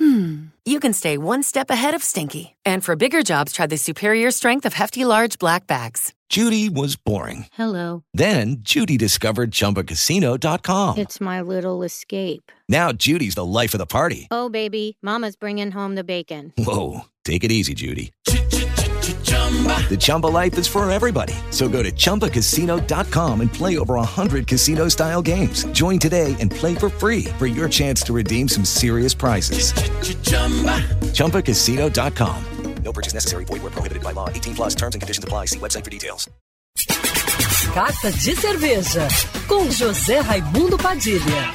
hmm, you can stay one step ahead of stinky. And for bigger jobs, try the superior strength of Hefty Large Black Bags. Judy was boring. Hello. Then Judy discovered ChumbaCasino.com. It's my little escape. Now Judy's the life of the party. Oh, baby, Mama's bringing home the bacon. Whoa, take it easy, Judy. The Chumba life is for everybody. So go to ChumbaCasino.com and play over 100 casino style games. Join today and play for free for your chance to redeem some serious prizes. ChumbaCasino.com. No purchase necessary. Void where prohibited by law. 18 plus terms and conditions apply. See website for details. Carta de Cerveja, com José Raimundo Padilha.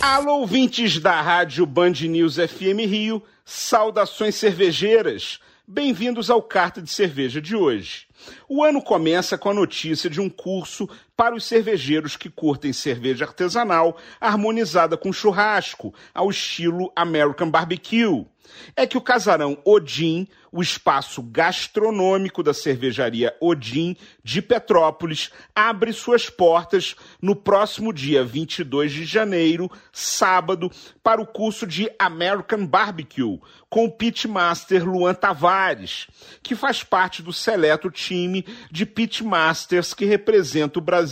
Alô, ouvintes da Rádio Band News FM Rio, saudações cervejeiras. Bem-vindos ao Carta de Cerveja de hoje. O ano começa com a notícia de um curso para os cervejeiros que curtem cerveja artesanal harmonizada com churrasco, ao estilo American Barbecue. É que o casarão Odin, o espaço gastronômico da cervejaria Odin de Petrópolis, abre suas portas no próximo dia 22 de janeiro, sábado, para o curso de American Barbecue, com o pitmaster Luan Tavares, que faz parte do seleto time de pitmasters que representa o Brasil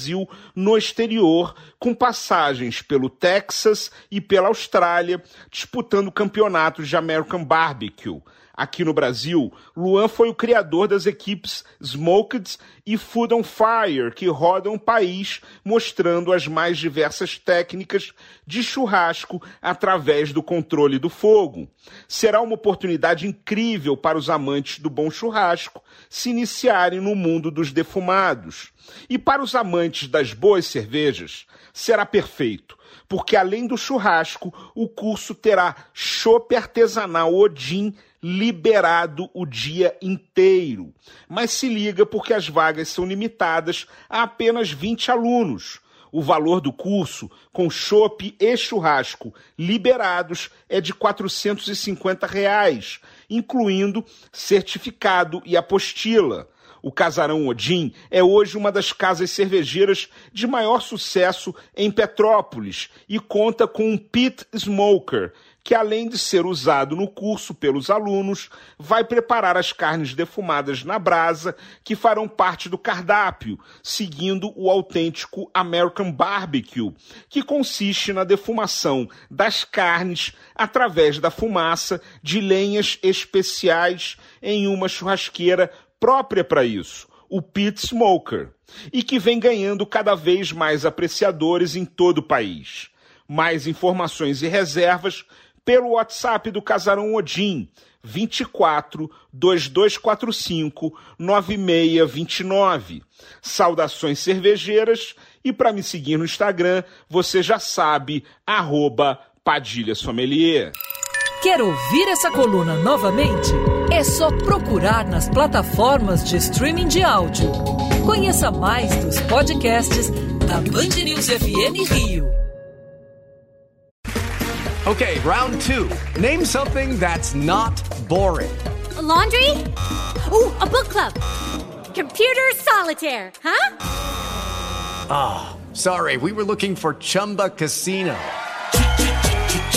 no exterior, com passagens pelo Texas e pela Austrália, disputando campeonatos de American Barbecue. Aqui no Brasil, Luan foi o criador das equipes Smoked e Food on Fire, que rodam o país mostrando as mais diversas técnicas de churrasco através do controle do fogo. Será uma oportunidade incrível para os amantes do bom churrasco se iniciarem no mundo dos defumados. E para os amantes das boas cervejas, será perfeito porque além do churrasco, o curso terá chopp artesanal Odin liberado o dia inteiro. Mas se liga porque as vagas são limitadas a apenas 20 alunos. O valor do curso, com chopp e churrasco liberados, é de 450 reais, incluindo certificado e apostila. O Casarão Odin é hoje uma das casas cervejeiras de maior sucesso em Petrópolis e conta com um pit smoker, que além de ser usado no curso pelos alunos, vai preparar as carnes defumadas na brasa que farão parte do cardápio, seguindo o autêntico American Barbecue, que consiste na defumação das carnes através da fumaça de lenhas especiais em uma churrasqueira própria para isso, o Pit Smoker, e que vem ganhando cada vez mais apreciadores em todo o país. Mais informações e reservas pelo WhatsApp do Casarão Odin, 24 2245 9629. Saudações cervejeiras e para me seguir no Instagram, você já sabe, arroba Padilha Sommelier. Quer ouvir essa coluna novamente? É só procurar nas plataformas de streaming de áudio. Conheça mais dos podcasts da Band News FM Rio. Okay, round two. Name something that's not boring. A laundry? Ooh, a book club. Computer solitaire, huh? Ah, oh, sorry, we were looking for Chumba Casino.